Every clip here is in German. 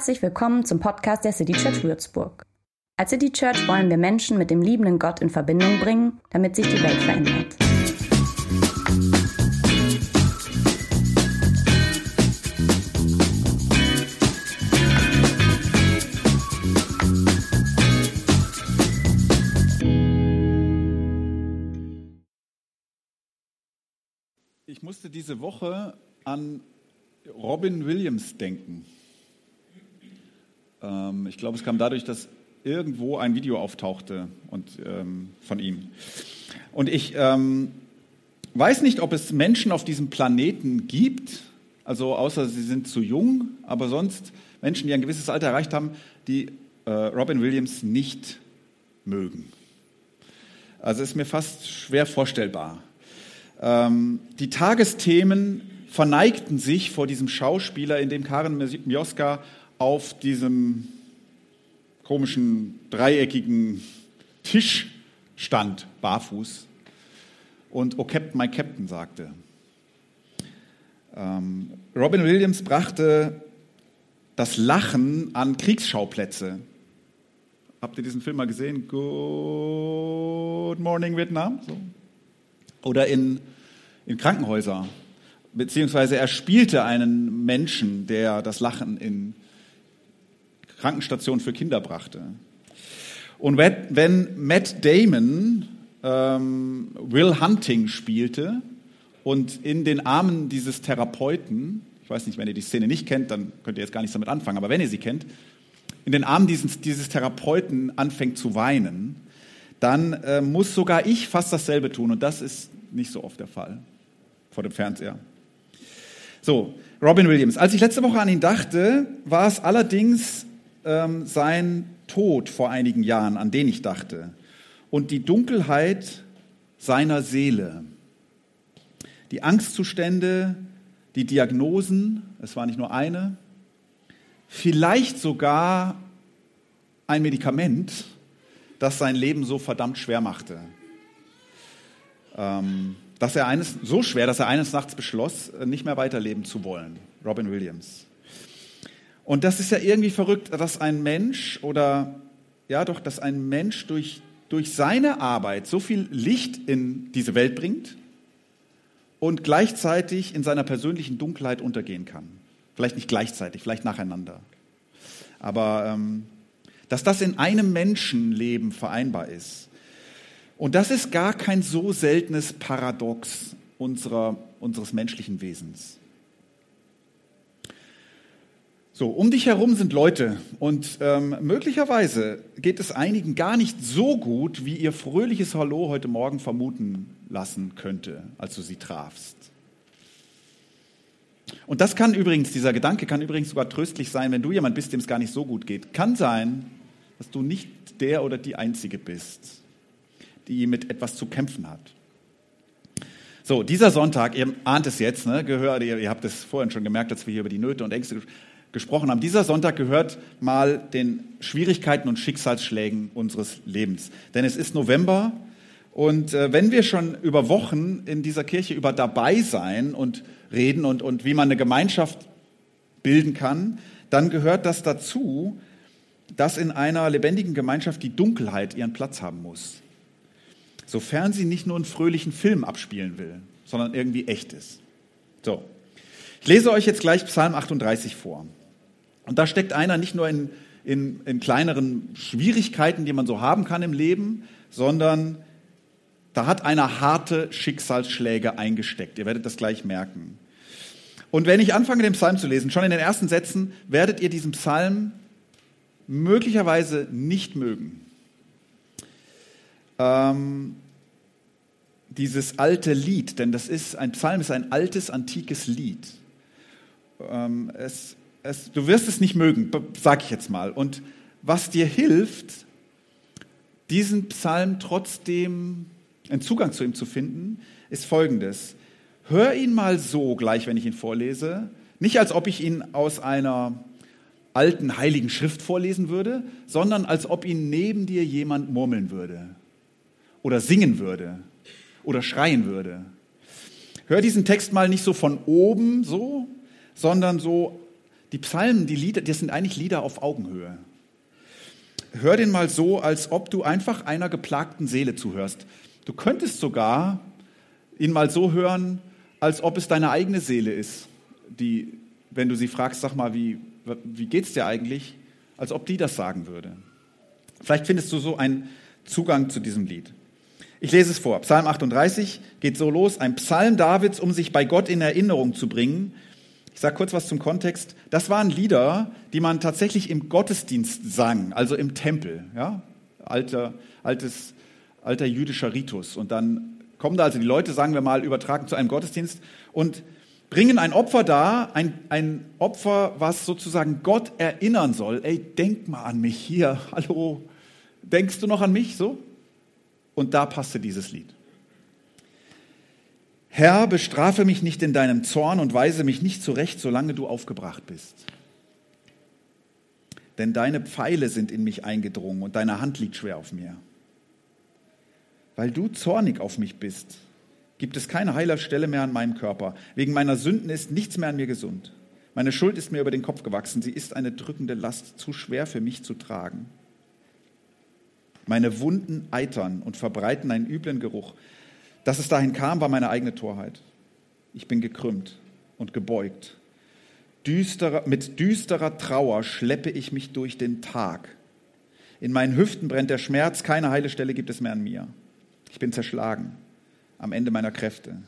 Herzlich willkommen zum Podcast der City Church Würzburg. Als City Church wollen wir Menschen mit dem liebenden Gott in Verbindung bringen, damit sich die Welt verändert. Ich musste diese Woche an Robin Williams denken. Ähm, ich glaube, es kam dadurch, dass irgendwo ein Video auftauchte und, ähm, von ihm. Und ich ähm, weiß nicht, ob es Menschen auf diesem Planeten gibt, also außer sie sind zu jung, aber sonst Menschen, die ein gewisses Alter erreicht haben, die äh, Robin Williams nicht mögen. Also ist mir fast schwer vorstellbar. Ähm, die Tagesthemen verneigten sich vor diesem Schauspieler, in dem Karen Mioska auf diesem komischen dreieckigen Tisch stand, barfuß, und Oh Captain, my Captain sagte. Ähm, Robin Williams brachte das Lachen an Kriegsschauplätze. Habt ihr diesen Film mal gesehen? Good Morning Vietnam? So. Oder in, in Krankenhäuser. Beziehungsweise er spielte einen Menschen, der das Lachen in Krankenstation für Kinder brachte. Und wenn Matt Damon ähm, Will Hunting spielte und in den Armen dieses Therapeuten, ich weiß nicht, wenn ihr die Szene nicht kennt, dann könnt ihr jetzt gar nichts damit anfangen, aber wenn ihr sie kennt, in den Armen dieses, dieses Therapeuten anfängt zu weinen, dann äh, muss sogar ich fast dasselbe tun und das ist nicht so oft der Fall vor dem Fernseher. So, Robin Williams. Als ich letzte Woche an ihn dachte, war es allerdings ähm, sein Tod vor einigen Jahren, an den ich dachte, und die Dunkelheit seiner Seele. Die Angstzustände, die Diagnosen, es war nicht nur eine, vielleicht sogar ein Medikament, das sein Leben so verdammt schwer machte. Ähm, dass er eines, so schwer, dass er eines Nachts beschloss, nicht mehr weiterleben zu wollen. Robin Williams. Und das ist ja irgendwie verrückt, dass ein Mensch oder ja doch, dass ein Mensch durch, durch seine Arbeit so viel Licht in diese Welt bringt und gleichzeitig in seiner persönlichen Dunkelheit untergehen kann. Vielleicht nicht gleichzeitig, vielleicht nacheinander. Aber ähm, dass das in einem Menschenleben vereinbar ist. Und das ist gar kein so seltenes Paradox unserer, unseres menschlichen Wesens. So, um dich herum sind Leute und ähm, möglicherweise geht es einigen gar nicht so gut, wie ihr fröhliches Hallo heute Morgen vermuten lassen könnte, als du sie trafst. Und das kann übrigens, dieser Gedanke kann übrigens sogar tröstlich sein, wenn du jemand bist, dem es gar nicht so gut geht. Kann sein, dass du nicht der oder die Einzige bist, die mit etwas zu kämpfen hat. So, dieser Sonntag, ihr ahnt es jetzt, ne, gehört, ihr, ihr habt es vorhin schon gemerkt, dass wir hier über die Nöte und Ängste gesprochen gesprochen haben. Dieser Sonntag gehört mal den Schwierigkeiten und Schicksalsschlägen unseres Lebens. Denn es ist November und äh, wenn wir schon über Wochen in dieser Kirche über dabei sein und reden und, und wie man eine Gemeinschaft bilden kann, dann gehört das dazu, dass in einer lebendigen Gemeinschaft die Dunkelheit ihren Platz haben muss. Sofern sie nicht nur einen fröhlichen Film abspielen will, sondern irgendwie echt ist. So. Ich lese euch jetzt gleich Psalm 38 vor. Und da steckt einer nicht nur in, in, in kleineren Schwierigkeiten, die man so haben kann im Leben, sondern da hat einer harte Schicksalsschläge eingesteckt. Ihr werdet das gleich merken. Und wenn ich anfange, den Psalm zu lesen, schon in den ersten Sätzen, werdet ihr diesen Psalm möglicherweise nicht mögen. Ähm, dieses alte Lied, denn das ist ein Psalm, ist ein altes, antikes Lied. Ähm, es es, du wirst es nicht mögen, sag ich jetzt mal. Und was dir hilft, diesen Psalm trotzdem einen Zugang zu ihm zu finden, ist folgendes. Hör ihn mal so gleich, wenn ich ihn vorlese. Nicht als ob ich ihn aus einer alten heiligen Schrift vorlesen würde, sondern als ob ihn neben dir jemand murmeln würde oder singen würde oder schreien würde. Hör diesen Text mal nicht so von oben so, sondern so Die Psalmen, die Lieder, das sind eigentlich Lieder auf Augenhöhe. Hör den mal so, als ob du einfach einer geplagten Seele zuhörst. Du könntest sogar ihn mal so hören, als ob es deine eigene Seele ist, die, wenn du sie fragst, sag mal, wie, wie geht's dir eigentlich, als ob die das sagen würde. Vielleicht findest du so einen Zugang zu diesem Lied. Ich lese es vor. Psalm 38 geht so los. Ein Psalm Davids, um sich bei Gott in Erinnerung zu bringen. Ich sage kurz was zum Kontext. Das waren Lieder, die man tatsächlich im Gottesdienst sang, also im Tempel. Ja? Alter, altes, alter jüdischer Ritus. Und dann kommen da also die Leute, sagen wir mal, übertragen zu einem Gottesdienst und bringen ein Opfer dar, ein, ein Opfer, was sozusagen Gott erinnern soll. Ey, denk mal an mich hier. Hallo, denkst du noch an mich? So? Und da passte dieses Lied. Herr, bestrafe mich nicht in deinem Zorn und weise mich nicht zurecht, solange du aufgebracht bist. Denn deine Pfeile sind in mich eingedrungen und deine Hand liegt schwer auf mir. Weil du zornig auf mich bist, gibt es keine heiler Stelle mehr an meinem Körper. Wegen meiner Sünden ist nichts mehr an mir gesund. Meine Schuld ist mir über den Kopf gewachsen. Sie ist eine drückende Last, zu schwer für mich zu tragen. Meine Wunden eitern und verbreiten einen üblen Geruch. Dass es dahin kam, war meine eigene Torheit. Ich bin gekrümmt und gebeugt. Düsterer, mit düsterer Trauer schleppe ich mich durch den Tag. In meinen Hüften brennt der Schmerz, keine heile Stelle gibt es mehr an mir. Ich bin zerschlagen, am Ende meiner Kräfte.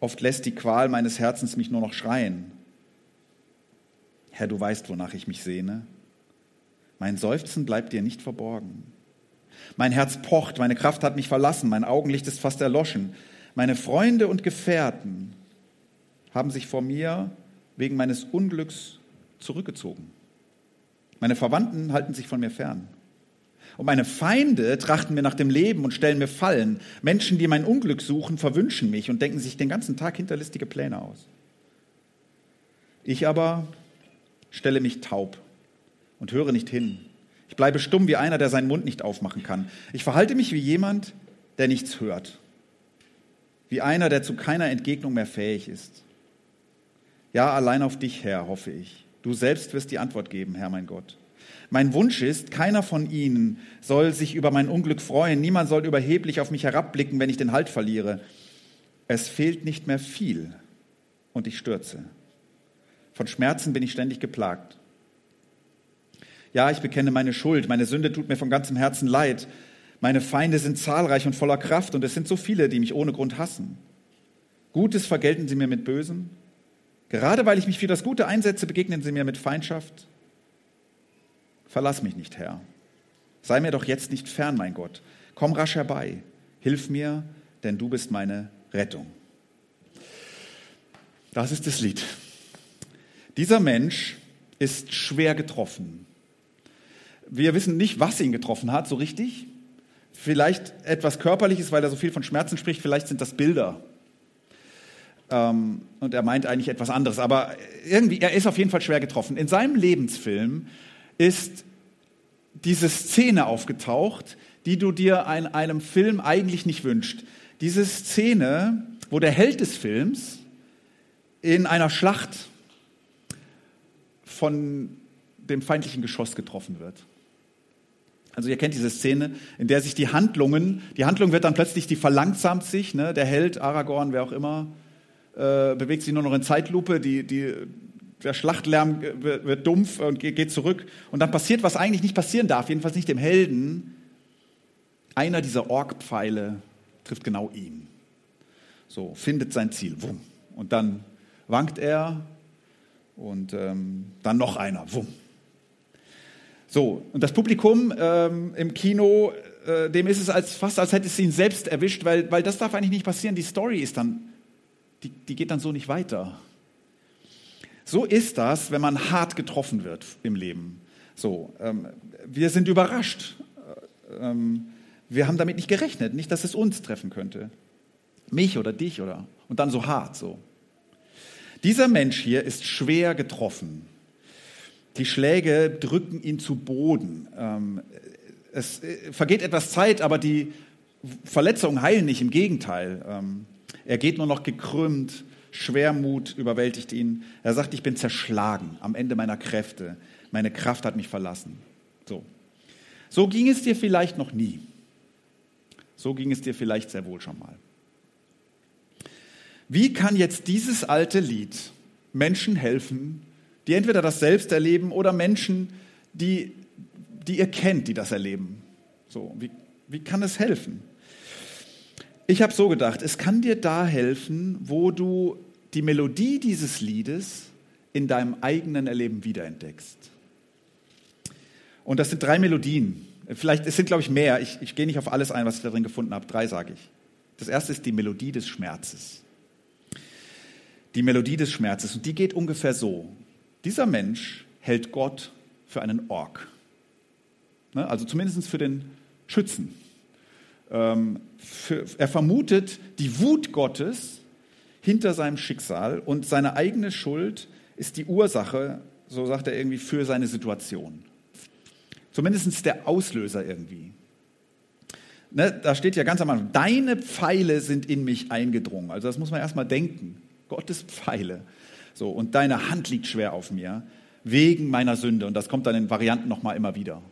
Oft lässt die Qual meines Herzens mich nur noch schreien. Herr, du weißt, wonach ich mich sehne. Mein Seufzen bleibt dir nicht verborgen. Mein Herz pocht, meine Kraft hat mich verlassen, mein Augenlicht ist fast erloschen. Meine Freunde und Gefährten haben sich vor mir wegen meines Unglücks zurückgezogen. Meine Verwandten halten sich von mir fern. Und meine Feinde trachten mir nach dem Leben und stellen mir Fallen. Menschen, die mein Unglück suchen, verwünschen mich und denken sich den ganzen Tag hinterlistige Pläne aus. Ich aber stelle mich taub und höre nicht hin. Ich bleibe stumm wie einer, der seinen Mund nicht aufmachen kann. Ich verhalte mich wie jemand, der nichts hört. Wie einer, der zu keiner Entgegnung mehr fähig ist. Ja, allein auf dich, Herr, hoffe ich. Du selbst wirst die Antwort geben, Herr mein Gott. Mein Wunsch ist, keiner von ihnen soll sich über mein Unglück freuen. Niemand soll überheblich auf mich herabblicken, wenn ich den Halt verliere. Es fehlt nicht mehr viel und ich stürze. Von Schmerzen bin ich ständig geplagt. Ja, ich bekenne meine Schuld, meine Sünde tut mir von ganzem Herzen leid. Meine Feinde sind zahlreich und voller Kraft und es sind so viele, die mich ohne Grund hassen. Gutes vergelten sie mir mit Bösem. Gerade weil ich mich für das Gute einsetze, begegnen sie mir mit Feindschaft. Verlass mich nicht, Herr. Sei mir doch jetzt nicht fern, mein Gott. Komm rasch herbei. Hilf mir, denn du bist meine Rettung. Das ist das Lied. Dieser Mensch ist schwer getroffen wir wissen nicht, was ihn getroffen hat, so richtig. Vielleicht etwas Körperliches, weil er so viel von Schmerzen spricht. Vielleicht sind das Bilder. Ähm, und er meint eigentlich etwas anderes. Aber irgendwie, er ist auf jeden Fall schwer getroffen. In seinem Lebensfilm ist diese Szene aufgetaucht, die du dir in einem Film eigentlich nicht wünscht. Diese Szene, wo der Held des Films in einer Schlacht von dem feindlichen Geschoss getroffen wird. Also ihr kennt diese Szene, in der sich die Handlungen, die Handlung wird dann plötzlich, die verlangsamt sich, ne? der Held, Aragorn, wer auch immer, äh, bewegt sich nur noch in Zeitlupe, die, die, der Schlachtlärm wird, wird dumpf und geht, zurück. Und dann passiert, was eigentlich nicht passieren darf, jedenfalls nicht dem Helden. Einer dieser Orkpfeile trifft genau ihn. So, findet sein Ziel. Wumm. Und dann wankt er und ähm, dann noch einer. Wumm. So, und das Publikum ähm, im Kino, äh, dem ist es als, fast, als hätte es ihn selbst erwischt, weil, weil das darf eigentlich nicht passieren. Die Story ist dann, die, die geht dann so nicht weiter. So ist das, wenn man hart getroffen wird im Leben. So, ähm, wir sind überrascht. Äh, ähm, wir haben damit nicht gerechnet, nicht, dass es uns treffen könnte. Mich oder dich oder, und dann so hart, so. Dieser Mensch hier ist schwer getroffen. Die Schläge drücken ihn zu Boden. Ähm, es äh, vergeht etwas Zeit, aber die Verletzungen heilen nicht, im Gegenteil. Ähm, er geht nur noch gekrümmt Schwermut überwältigt ihn. Er sagt, ich bin zerschlagen am Ende meiner Kräfte. Meine Kraft hat mich verlassen. So. So ging es dir vielleicht noch nie. So ging es dir vielleicht sehr wohl schon mal. Wie kann jetzt dieses alte Lied Menschen helfen, die entweder das selbst erleben oder Menschen, die, die ihr kennt, die das erleben? So, wie, wie kann es helfen? Ich habe so gedacht, es kann dir da helfen, wo du die Melodie dieses Liedes in deinem eigenen Erleben wiederentdeckst. Und das sind drei Melodien. Vielleicht, es sind, glaube ich, mehr. Ich, ich gehe nicht auf alles ein, was ich darin gefunden habe. Drei sage ich. Das erste ist die Melodie des Schmerzes. Die Melodie des Schmerzes. Und die geht ungefähr so. Dieser Mensch hält Gott für einen Ork. Ne? Also zumindest für den Schützen. Ähm, für, er vermutet die Wut Gottes hinter seinem Schicksal und seine eigene Schuld ist die Ursache, so sagt er irgendwie, für seine Situation. Zumindest der Auslöser irgendwie. Ne, da steht ja ganz am Anfang, deine Pfeile sind in mich eingedrungen. Also das muss man erstmal denken. Gottes Pfeile. So, und deine Hand liegt schwer auf mir, wegen meiner Sünde. Und das kommt dann in Varianten nochmal immer wieder.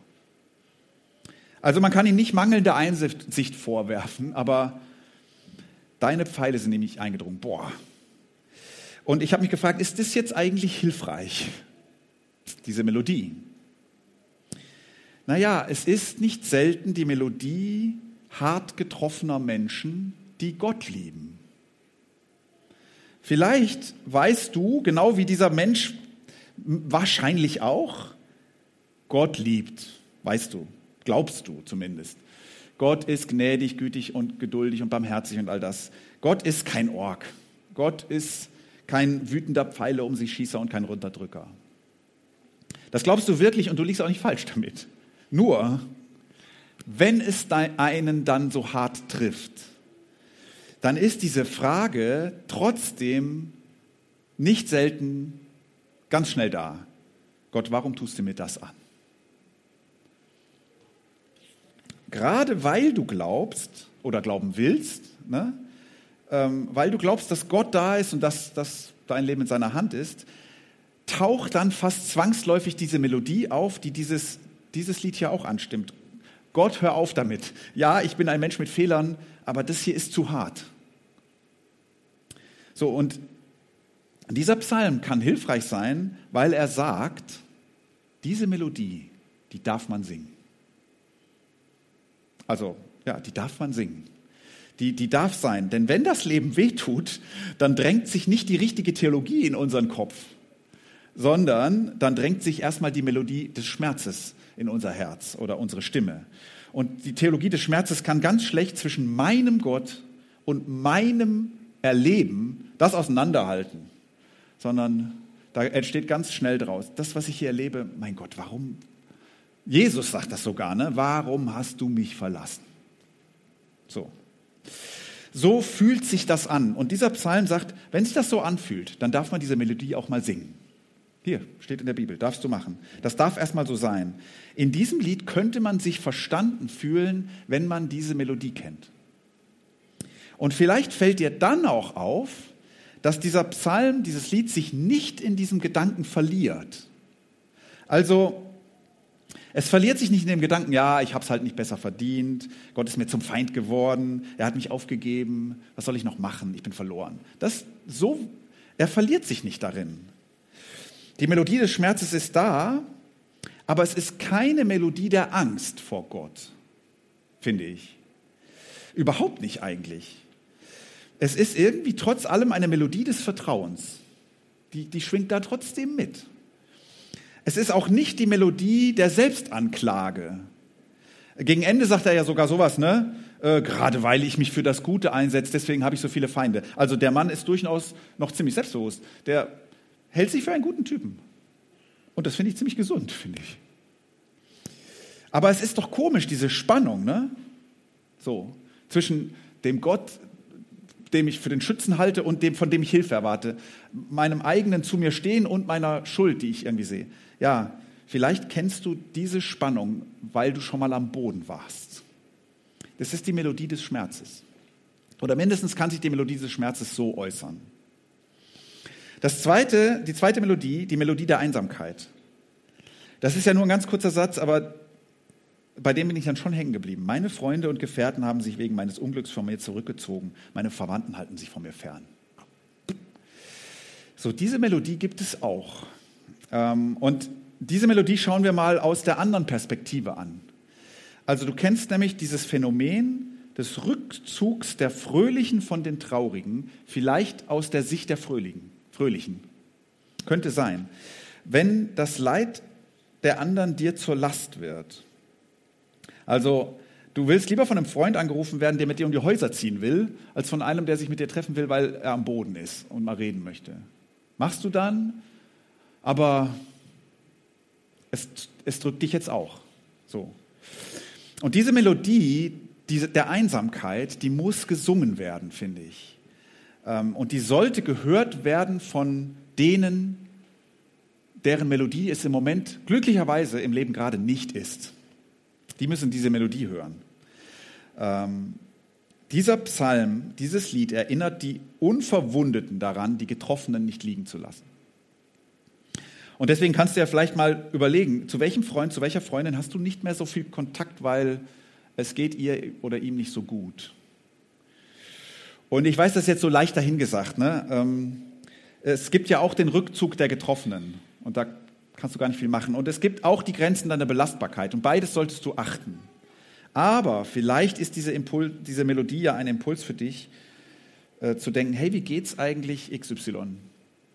Also man kann ihm nicht mangelnde Einsicht vorwerfen, aber deine Pfeile sind nämlich eingedrungen. Boah. Und ich habe mich gefragt, ist das jetzt eigentlich hilfreich? Diese Melodie. Naja, es ist nicht selten die Melodie hart getroffener Menschen, die Gott lieben. Vielleicht weißt du, genau wie dieser Mensch wahrscheinlich auch, Gott liebt, weißt du, glaubst du zumindest. Gott ist gnädig, gütig und geduldig und barmherzig und all das. Gott ist kein Ork. Gott ist kein wütender Pfeile um sich Schießer und kein Runterdrücker. Das glaubst du wirklich und du liegst auch nicht falsch damit. Nur, wenn es einen dann so hart trifft, dann ist diese Frage trotzdem nicht selten ganz schnell da. Gott, warum tust du mir das an? Gerade weil du glaubst oder glauben willst, ne, ähm, weil du glaubst, dass Gott da ist und dass, dass dein Leben in seiner Hand ist, taucht dann fast zwangsläufig diese Melodie auf, die dieses dieses Lied hier auch anstimmt. Gott, hör auf damit. Ja, ich bin ein Mensch mit Fehlern, aber das hier ist zu hart. So, und dieser Psalm kann hilfreich sein, weil er sagt, diese Melodie, die darf man singen. Also, ja, die darf man singen. Die, die darf sein. Denn wenn das Leben wehtut, dann drängt sich nicht die richtige Theologie in unseren Kopf, sondern dann drängt sich erstmal die Melodie des Schmerzes in unser Herz oder unsere Stimme. Und die Theologie des Schmerzes kann ganz schlecht zwischen meinem Gott und meinem Erleben das auseinanderhalten, sondern da entsteht ganz schnell draus, das, was ich hier erlebe, mein Gott, warum? Jesus sagt das sogar, ne? Warum hast du mich verlassen? So. So fühlt sich das an. Und dieser Psalm sagt, wenn sich das so anfühlt, dann darf man diese Melodie auch mal singen. Hier steht in der Bibel, darfst du machen. Das darf erstmal so sein. In diesem Lied könnte man sich verstanden fühlen, wenn man diese Melodie kennt. Und vielleicht fällt dir dann auch auf, dass dieser Psalm, dieses Lied sich nicht in diesem Gedanken verliert. Also es verliert sich nicht in dem Gedanken, ja, ich habe es halt nicht besser verdient, Gott ist mir zum Feind geworden, er hat mich aufgegeben, was soll ich noch machen, ich bin verloren. Das so, er verliert sich nicht darin. Die Melodie des Schmerzes ist da, aber es ist keine Melodie der Angst vor Gott, finde ich. Überhaupt nicht eigentlich. Es ist irgendwie trotz allem eine Melodie des Vertrauens. Die, die schwingt da trotzdem mit. Es ist auch nicht die Melodie der Selbstanklage. Gegen Ende sagt er ja sogar sowas, ne? Äh, gerade weil ich mich für das Gute einsetze, deswegen habe ich so viele Feinde. Also der Mann ist durchaus noch ziemlich selbstbewusst. Der hält sich für einen guten Typen. Und das finde ich ziemlich gesund, finde ich. Aber es ist doch komisch, diese Spannung, ne? So, zwischen dem Gott, dem ich für den Schützen halte und dem, von dem ich Hilfe erwarte. Meinem eigenen zu mir stehen und meiner Schuld, die ich irgendwie sehe. Ja, vielleicht kennst du diese Spannung, weil du schon mal am Boden warst. Das ist die Melodie des Schmerzes. Oder mindestens kann sich die Melodie des Schmerzes so äußern. Das zweite, die zweite Melodie, die Melodie der Einsamkeit. Das ist ja nur ein ganz kurzer Satz, aber bei dem bin ich dann schon hängen geblieben. Meine Freunde und Gefährten haben sich wegen meines Unglücks von mir zurückgezogen. Meine Verwandten halten sich von mir fern. So, diese Melodie gibt es auch. Ähm, und diese Melodie schauen wir mal aus der anderen Perspektive an. Also du kennst nämlich dieses Phänomen des Rückzugs der Fröhlichen von den Traurigen, vielleicht aus der Sicht der Fröhlichen. Fröhlichen. Könnte sein. Wenn das Leid der anderen dir zur Last wird. Also du willst lieber von einem Freund angerufen werden, der mit dir um die Häuser ziehen will, als von einem, der sich mit dir treffen will, weil er am Boden ist und mal reden möchte. Machst du dann, aber es, es drückt dich jetzt auch. So. Und diese Melodie diese, der Einsamkeit, die muss gesungen werden, finde ich. Ähm, und die sollte gehört werden von denen, deren Melodie es im Moment glücklicherweise im Leben gerade nicht ist. Die müssen diese Melodie hören. Ähm, dieser Psalm, dieses Lied erinnert die Unverwundeten daran, die Getroffenen nicht liegen zu lassen. Und deswegen kannst du ja vielleicht mal überlegen, zu welchem Freund, zu welcher Freundin hast du nicht mehr so viel Kontakt, weil es geht ihr oder ihm nicht so gut. Und ich weiß das jetzt so leicht dahingesagt. Ne? Ähm, es gibt ja auch den Rückzug der Getroffenen. Und da kannst du gar nicht viel machen. Und es gibt auch die Grenzen deiner Belastbarkeit. Und beides solltest du achten. Aber vielleicht ist diese, Impuls, diese Melodie ja ein Impuls für dich, äh, zu denken, hey, wie geht's eigentlich XY?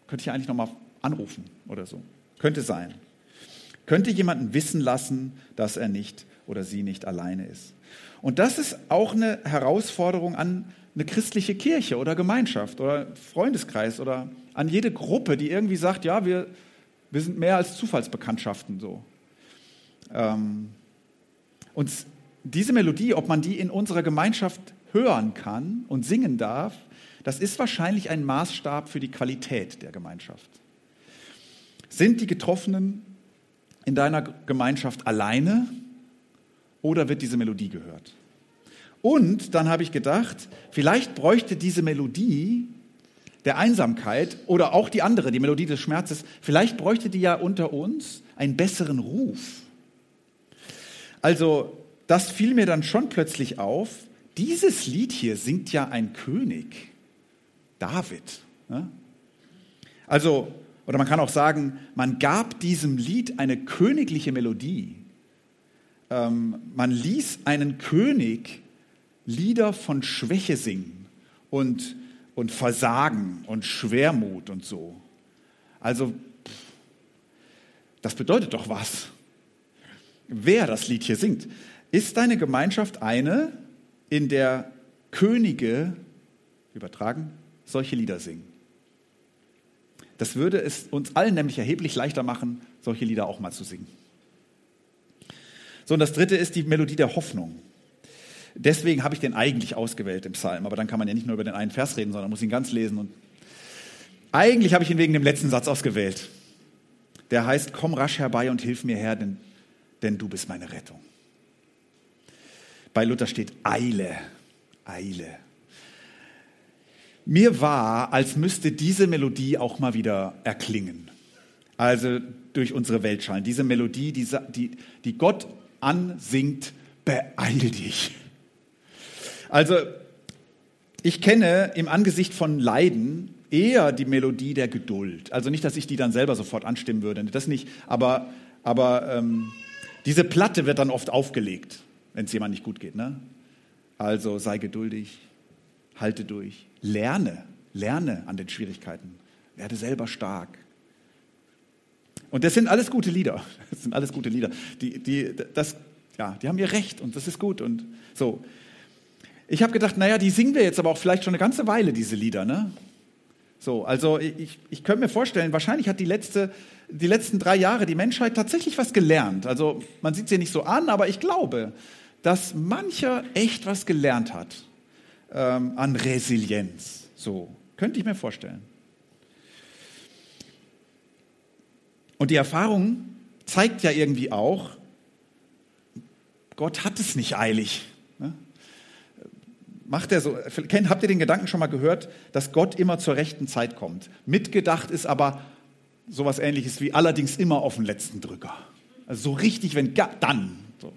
Könnte ich eigentlich nochmal anrufen oder so? Könnte sein. Könnte jemanden wissen lassen, dass er nicht oder sie nicht alleine ist. Und das ist auch eine Herausforderung an eine christliche Kirche oder Gemeinschaft oder Freundeskreis oder an jede Gruppe, die irgendwie sagt, ja, wir, wir sind mehr als Zufallsbekanntschaften so. Ähm, und diese Melodie, ob man die in unserer Gemeinschaft hören kann und singen darf, das ist wahrscheinlich ein Maßstab für die Qualität der Gemeinschaft. Sind die Getroffenen in deiner Gemeinschaft alleine oder wird diese Melodie gehört? Und dann habe ich gedacht, vielleicht bräuchte diese Melodie der Einsamkeit oder auch die andere, die Melodie des Schmerzes, vielleicht bräuchte die ja unter uns einen besseren Ruf. Also, das fiel mir dann schon plötzlich auf. Dieses Lied hier singt ja ein König, David. Ne? Also, oder man kann auch sagen, man gab diesem Lied eine königliche Melodie ähm, man ließ einen König Lieder von Schwäche singen und, und Versagen und Schwermut und so. Also, das bedeutet doch was. Wer das Lied hier singt. Ist deine Gemeinschaft eine, in der Könige, übertragen, solche Lieder singen? Das würde es uns allen nämlich erheblich leichter machen, solche Lieder auch mal zu singen. So, und das dritte ist die Melodie der Hoffnung. Deswegen habe ich den eigentlich ausgewählt im Psalm, aber dann kann man ja nicht nur über den einen Vers reden, sondern muss ihn ganz lesen. Und eigentlich habe ich ihn wegen dem letzten Satz ausgewählt. Der heißt, komm rasch herbei und hilf mir her, denn, denn du bist meine Rettung. Bei Luther steht Eile, Eile. Mir war, als müsste diese Melodie auch mal wieder erklingen. Also durch unsere Welt schallen. Diese Melodie, die, die, Gott ansingt, beeil dich. Also ich kenne im Angesicht von Leiden eher die Melodie der Geduld. Also nicht, dass ich die dann selber sofort anstimmen würde, das nicht, aber, aber ähm, diese Platte wird dann oft aufgelegt, wenn es jemand nicht gut geht. Ne? Also sei geduldig, halte durch, lerne, lerne an den Schwierigkeiten, werde selber stark. Und das sind alles gute Lieder. Das sind alles gute Lieder. Die, die, das, ja, die haben ihr Recht und das ist gut und so. Ich habe gedacht, naja, die singen wir jetzt aber auch vielleicht schon eine ganze Weile, diese Lieder. Ne? So, also ich, ich könnte mir vorstellen, wahrscheinlich hat die, letzte, die letzten drei Jahre die Menschheit tatsächlich was gelernt. Also man sieht sie nicht so an, aber ich glaube, dass mancher echt was gelernt hat ähm, an Resilienz. So, könnte ich mir vorstellen. Und die Erfahrung zeigt ja irgendwie auch, Gott hat es nicht eilig. Macht er so, habt ihr den Gedanken schon mal gehört, dass Gott immer zur rechten Zeit kommt? Mitgedacht ist aber sowas ähnliches wie allerdings immer auf den letzten Drücker. Also so richtig, wenn dann. So.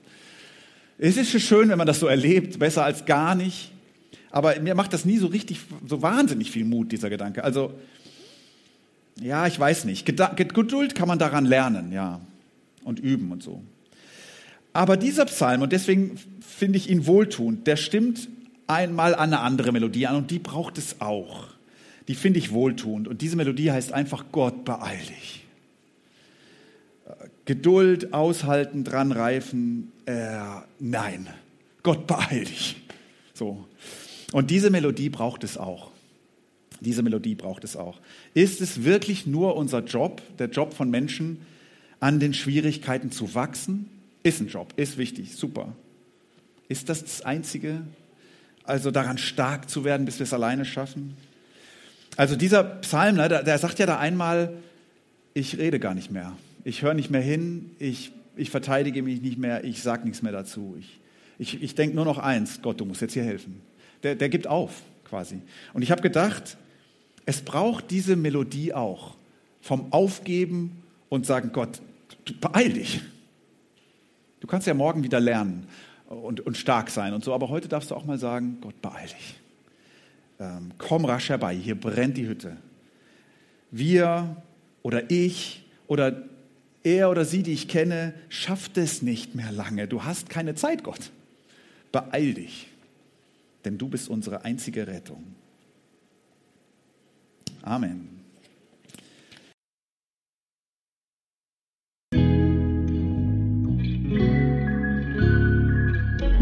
Es ist schon schön, wenn man das so erlebt, besser als gar nicht. Aber mir macht das nie so richtig, so wahnsinnig viel Mut, dieser Gedanke. Also, ja, ich weiß nicht. Geduld kann man daran lernen, ja. Und üben und so. Aber dieser Psalm, und deswegen finde ich ihn wohltuend, der stimmt einmal an eine andere Melodie an und die braucht es auch. Die finde ich wohltuend. Und diese Melodie heißt einfach Gott, beeil dich. Geduld, aushalten, dran reifen, äh, nein, Gott beeil dich. So. Und diese Melodie braucht es auch. Diese Melodie braucht es auch. Ist es wirklich nur unser Job, der Job von Menschen, an den Schwierigkeiten zu wachsen? Ist ein Job, ist wichtig, super. Ist das das Einzige? Also daran stark zu werden, bis wir es alleine schaffen? Also dieser Psalm, ne, der, der sagt ja da einmal, ich rede gar nicht mehr. Ich höre nicht mehr hin, ich, ich verteidige mich nicht mehr, ich sage nichts mehr dazu. Ich, ich, ich denke nur noch eins, Gott, du musst jetzt hier helfen. Der, der gibt auf quasi. Und ich habe gedacht, es braucht diese Melodie auch vom Aufgeben und sagen, Gott, beeil dich. Du kannst ja morgen wieder lernen und, und stark sein und so, aber heute darfst du auch mal sagen, Gott, beeil dich. Ähm, komm rasch herbei, hier brennt die Hütte. Wir oder ich oder er oder sie, die ich kenne, schafft es nicht mehr lange. Du hast keine Zeit, Gott. Beeil dich, denn du bist unsere einzige Rettung. Amen.